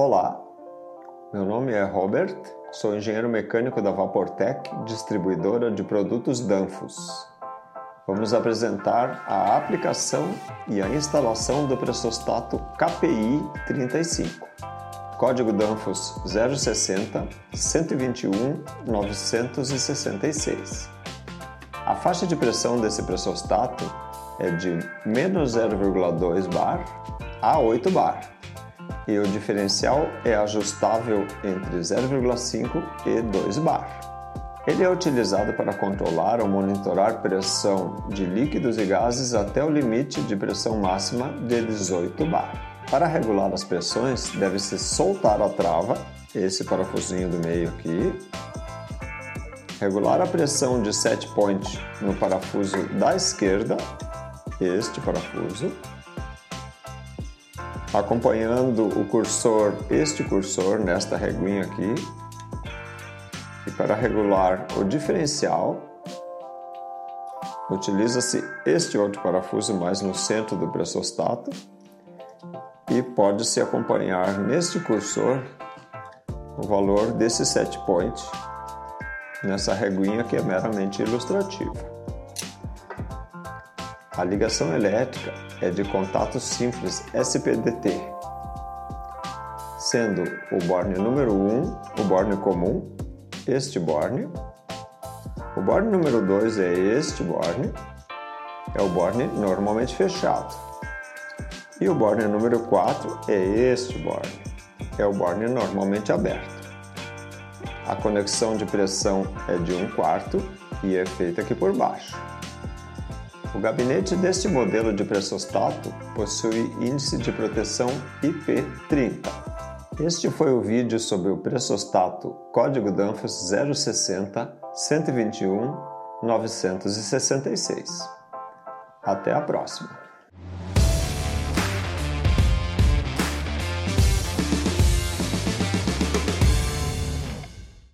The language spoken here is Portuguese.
Olá, meu nome é Robert, sou engenheiro mecânico da Vaportec, distribuidora de produtos Danfoss. Vamos apresentar a aplicação e a instalação do pressostato KPI 35. Código Danfoss 060 121 966. A faixa de pressão desse pressostato é de menos 0,2 bar a 8 bar e o diferencial é ajustável entre 0,5 e 2 bar. Ele é utilizado para controlar ou monitorar pressão de líquidos e gases até o limite de pressão máxima de 18 bar. Para regular as pressões, deve-se soltar a trava, esse parafusinho do meio aqui, regular a pressão de set point no parafuso da esquerda, este parafuso, acompanhando o cursor, este cursor nesta reguinha aqui. E para regular o diferencial, utiliza-se este outro parafuso mais no centro do pressostato e pode-se acompanhar neste cursor o valor desse set point nessa reguinha que é meramente ilustrativa. A ligação elétrica é de contato simples SPDT, sendo o borne número 1 o borne comum, este borne. O borne número 2 é este borne, é o borne normalmente fechado. E o borne número 4 é este borne, é o borne normalmente aberto. A conexão de pressão é de 1 quarto e é feita aqui por baixo. O gabinete deste modelo de pressostato possui índice de proteção IP30. Este foi o vídeo sobre o pressostato código Danfoss 060 121 966. Até a próxima!